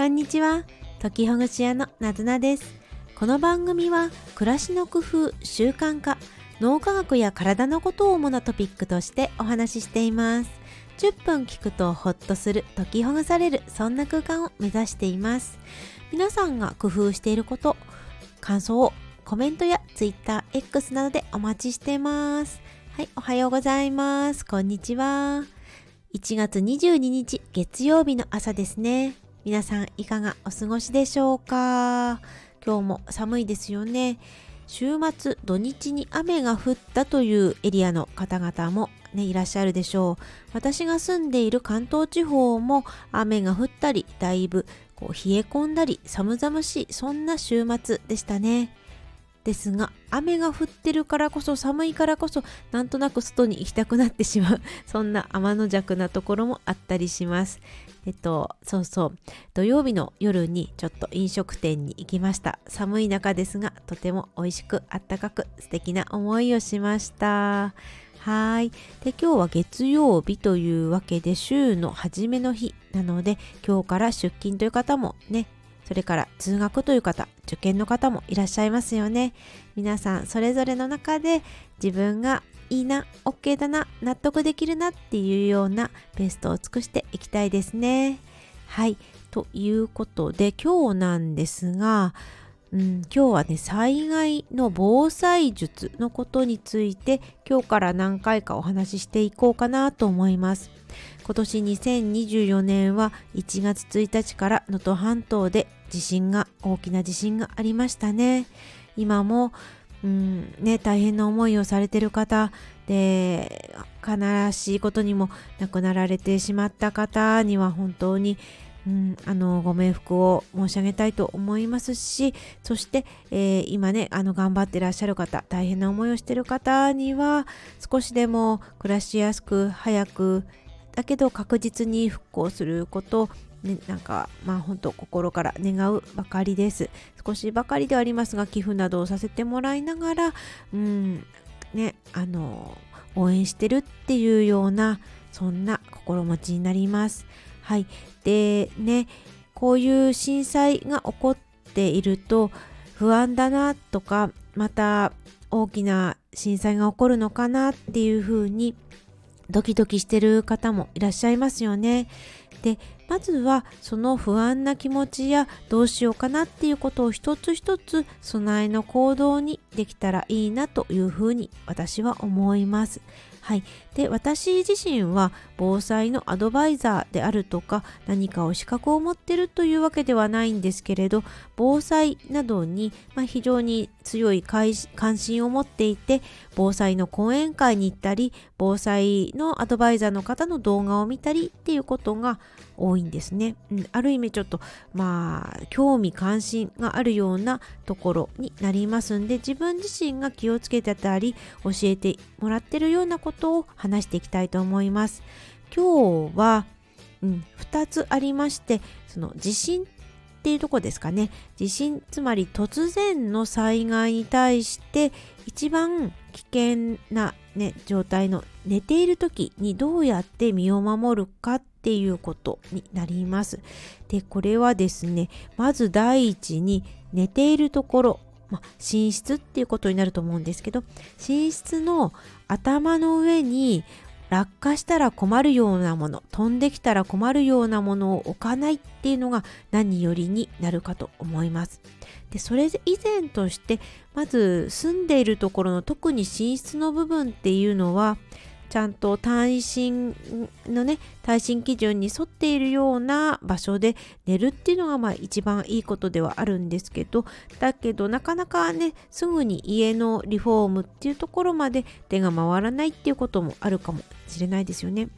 こんにちは。時ほぐし屋のなずなです。この番組は暮らしの工夫習慣化脳科学や体のことを主なトピックとしてお話ししています。10分聞くとホッとする解きほぐされるそんな空間を目指しています。皆さんが工夫していること感想をコメントや TwitterX などでお待ちしています。はいおはようございます。こんにちは。1月22日月曜日の朝ですね。皆さんいかがお過ごしでしょうか？今日も寒いですよね。週末土日に雨が降ったというエリアの方々もね、いらっしゃるでしょう。私が住んでいる関東地方も雨が降ったり、だいぶこう冷え込んだり、寒々しい、そんな週末でしたね。ですが雨が降ってるからこそ寒いからこそなんとなく外に行きたくなってしまう そんな天の弱なところもあったりします。えっとそうそう。土曜日の夜にちょっと飲食店に行きました。寒い中ですがとても美味しくあったかく素敵な思いをしました。はい。で、今日は月曜日というわけで週の初めの日なので、今日から出勤という方もね、それから通学という方、受験の方もいらっしゃいますよね。皆さんそれぞれの中で自分がいいな、OK だな、納得できるなっていうようなベストを尽くしていきたいですね。はい。ということで今日なんですが、うん、今日はね災害の防災術のことについて今日から何回かお話ししていこうかなと思います今年2024年は1月1日から能登半島で地震が大きな地震がありましたね。今もうんね、大変な思いをされてる方で悲しいことにも亡くなられてしまった方には本当にうん、あのご冥福を申し上げたいと思いますしそして、えー、今ねあの頑張ってらっしゃる方大変な思いをしてる方には少しでも暮らしやすく早くだけど確実に復興することね、なんかまあ本当心から願うばかりです少しばかりではありますが寄付などをさせてもらいながらうんねあの応援してるっていうようなそんな心持ちになりますはい。でね、こういう震災が起こっていると不安だなとか、また大きな震災が起こるのかなっていうふうにドキドキしてる方もいらっしゃいますよね。でまずはその不安な気持ちやどうしようかなっていうことを一つ一つ備えの行動にできたらいいなというふうに私は思います。はい、で私自身は防災のアドバイザーであるとか何かを資格を持ってるというわけではないんですけれど防災などに、まあ、非常に強い関心を持っていて防災の講演会に行ったり防災のアドバイザーの方の動画を見たりっていうことが多いんですね、うん、ある意味ちょっとまあ興味関心があるようなところになりますんで自分自身が気をつけてたり教えてもらってるようなことを話していきたいと思います。今日は、うん、2つありましてその地震っていうとこですかね。地震つまり突然の災害に対して一番危険な、ね、状態の寝ている時にどうやって身を守るかっっていうことになります。でこれはですねまず第一に寝ているところまあ、寝室っていうことになると思うんですけど寝室の頭の上に落下したら困るようなもの飛んできたら困るようなものを置かないっていうのが何よりになるかと思います。でそれ以前としてまず住んでいるところの特に寝室の部分っていうのはちゃんと耐震のね耐震基準に沿っているような場所で寝るっていうのがまあ一番いいことではあるんですけどだけどなかなかねすぐに家のリフォームっていうところまで手が回らないっていうこともあるかもしれないですよね。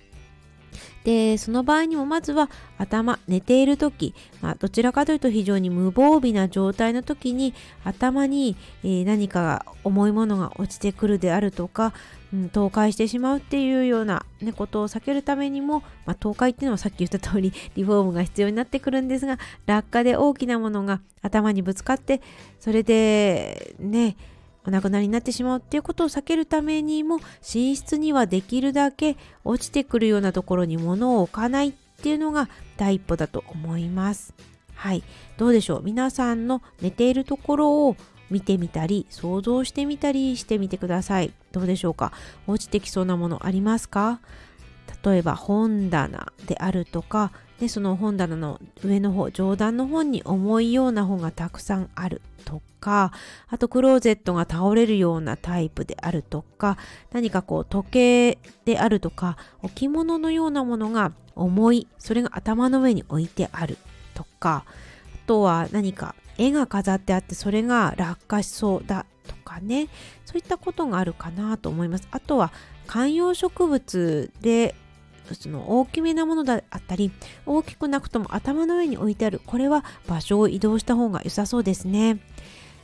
でその場合にもまずは頭寝ている時、まあ、どちらかというと非常に無防備な状態の時に頭に、えー、何か重いものが落ちてくるであるとか、うん、倒壊してしまうっていうような、ね、ことを避けるためにも、まあ、倒壊っていうのはさっき言った通り リフォームが必要になってくるんですが落下で大きなものが頭にぶつかってそれでねお亡くなりになってしまうっていうことを避けるためにも寝室にはできるだけ落ちてくるようなところに物を置かないっていうのが第一歩だと思います。はい。どうでしょう？皆さんの寝ているところを見てみたり想像してみたりしてみてください。どうでしょうか？落ちてきそうなものありますか？例えば本棚であるとかでその本棚の上の方上段の本に重いような本がたくさんあるとかあとクローゼットが倒れるようなタイプであるとか何かこう時計であるとか置物のようなものが重いそれが頭の上に置いてあるとかあとは何か絵が飾ってあってそれが落下しそうだとかねそういったことがあるかなと思います。あとは観葉植物でその大きめなものだったり大きくなくとも頭の上に置いてあるこれは場所を移動した方が良さそうですね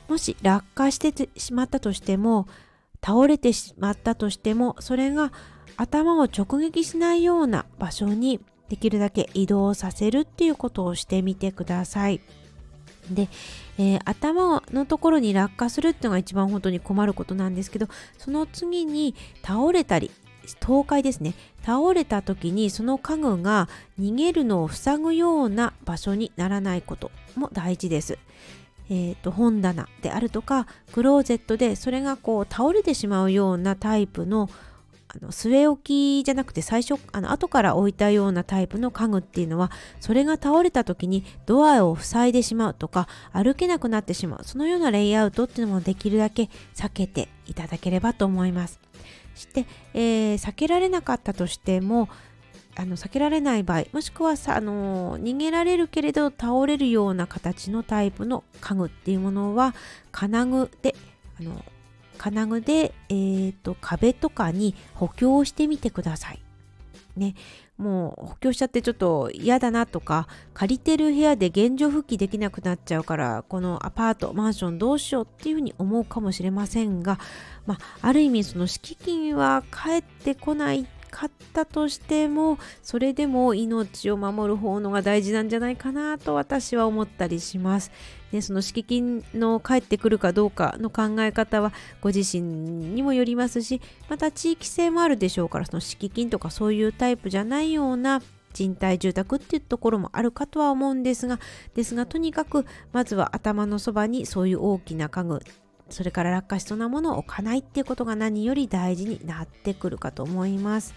もし落下してしまったとしても倒れてしまったとしてもそれが頭を直撃しないような場所にできるだけ移動させるっていうことをしてみてください。で、えー、頭のところに落下するっていうのが一番本当に困ることなんですけどその次に倒れたり倒壊ですね倒れた時にその家具が逃げるのを塞ぐような場所にならないことも大事です。えーと、本棚であるとかクローゼットでそれがこう倒れてしまうようなタイプのあの据え置きじゃなくて最初あの後から置いたようなタイプの家具っていうのはそれが倒れた時にドアを塞いでしまうとか歩けなくなってしまうそのようなレイアウトっていうのもできるだけ避けていただければと思います。して、えー、避けられなかったとしてもあの避けられない場合もしくはさ、あの逃げられるけれど倒れるような形のタイプの家具っていうものは金具であの金具で、えーと、壁とかに補強してみてください。ね、もう補強しちゃってちょっと嫌だなとか借りてる部屋で現状復帰できなくなっちゃうからこのアパートマンションどうしようっていうふうに思うかもしれませんが、まあ、ある意味その敷金は返ってこないかったとしてもそれでも命を守る方のが大事なんじゃないかなと私は思ったりします。ね、その敷金の返ってくるかどうかの考え方はご自身にもよりますしまた地域性もあるでしょうからその敷金とかそういうタイプじゃないような賃貸住宅っていうところもあるかとは思うんですがですがとにかくまずは頭のそばにそういう大きな家具それから落下しそうなものを置かないっていうことが何より大事になってくるかと思います。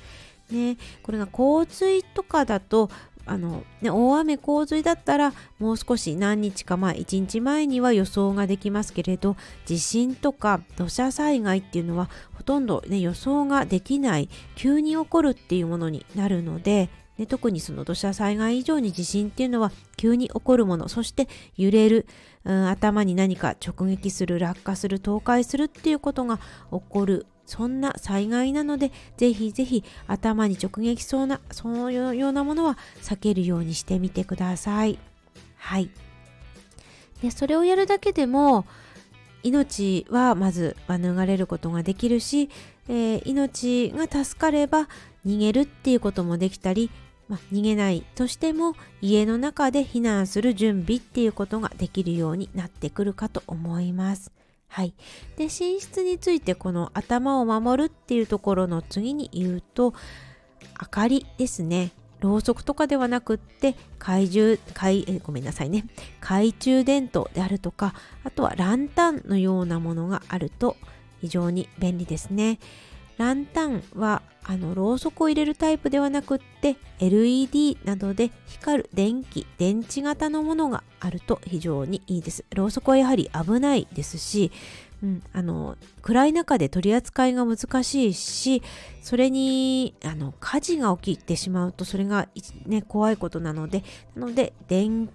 ね、これが洪水とかだとあの、ね、大雨洪水だったらもう少し何日か前1日前には予想ができますけれど地震とか土砂災害っていうのはほとんど、ね、予想ができない急に起こるっていうものになるのでね、特にその土砂災害以上に地震っていうのは急に起こるものそして揺れる、うん、頭に何か直撃する落下する倒壊するっていうことが起こるそんな災害なのでぜひぜひ頭に直撃そうなそういうようなものは避けるようにしてみてください。はいでそれをやるだけでも命はまず免れることができるし、えー、命が助かれば逃げるっていうこともできたり、まあ、逃げないとしても家の中で避難する準備っていうことができるようになってくるかと思います。はい、で寝室についてこの頭を守るっていうところの次に言うと明かりですね。ろうそくとかではなくって懐中懐えごめんなさいね。懐中電灯であるとかあとはランタンのようなものがあると非常に便利ですね。ランタンはあのろうそくを入れるタイプではなくって LED などで光る電気電池型のものがあると非常にいいですろうそくはやはり危ないですし、うん、あの暗い中で取り扱いが難しいしそれにあの火事が起きてしまうとそれが、ね、怖いことなのでなので電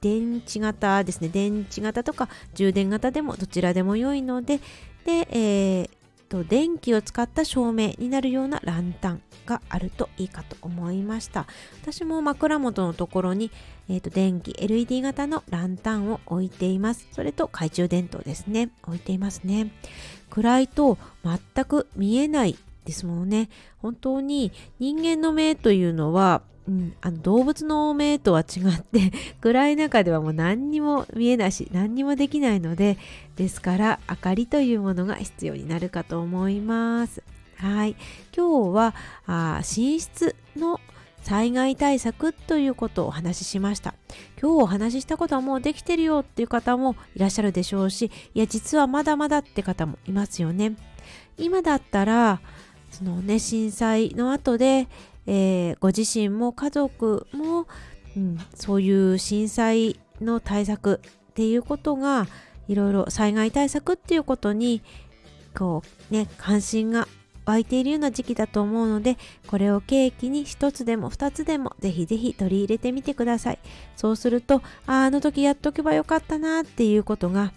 電池型ですね電池型とか充電型でもどちらでも良いのでで、えー、と電気を使った照明になるようなランタンがあるといいかと思いました。私も枕元のところに、えー、と電気 LED 型のランタンを置いています。それと懐中電灯ですね。置いていますね。暗いと全く見えないですもんね。本当に人間の目というのはうん、あの動物の目とは違って 暗い中ではもう何にも見えないし何にもできないのでですから明かりというものが必要になるかと思います。はい。今日はあ寝室の災害対策ということをお話ししました。今日お話ししたことはもうできてるよっていう方もいらっしゃるでしょうしいや実はまだまだって方もいますよね。今だったらそのね震災の後で、えー、ご自身も家族も、うん、そういう震災の対策っていうことがいろいろ災害対策っていうことにこうね関心が湧いているような時期だと思うのでこれを契機に一つでも二つでもぜひぜひ取り入れてみてください。そうするとああの時やっとけばよかったなっていうことが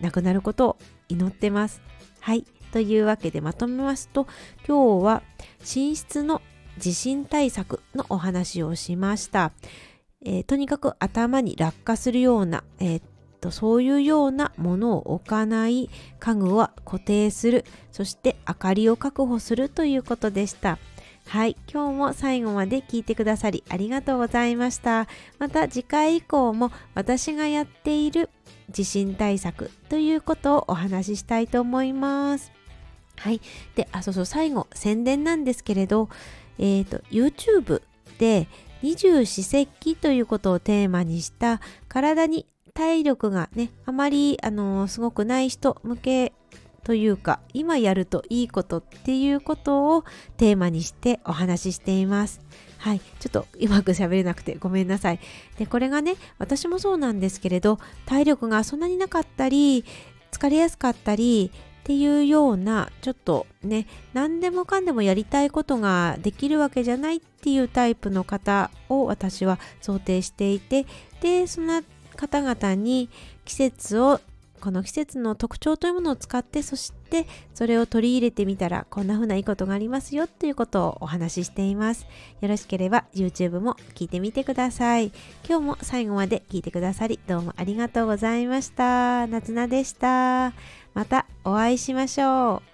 なくなることを祈ってます。はい。というわけでまとめますと今日は寝室の地震対策のお話をしました、えー、とにかく頭に落下するような、えー、とそういうようなものを置かない家具は固定する。そして明かりを確保するということでした。はい今日も最後まで聞いてくださりありがとうございました。また次回以降も私がやっている地震対策ということをお話ししたいと思います。はいであそうそう最後宣伝なんですけれどえっ、ー、と YouTube で二十四節気ということをテーマにした体に体力がねあまりあのすごくない人向けというか今やるといいことっていうことをテーマにしてお話ししています。はい、ちょっとうまく喋れなくてごめんなさい。でこれがね私もそうなんですけれど体力がそんなになかったり疲れやすかったりっていうようなちょっとね何でもかんでもやりたいことができるわけじゃないっていうタイプの方を私は想定していてでそんな方々に季節をこの季節の特徴というものを使ってそしてそれを取り入れてみたらこんな風ないいことがありますよということをお話ししています。よろしければ YouTube も聞いてみてください。今日も最後まで聞いてくださりどうもありがとうございました。夏菜でした。またお会いしましょう。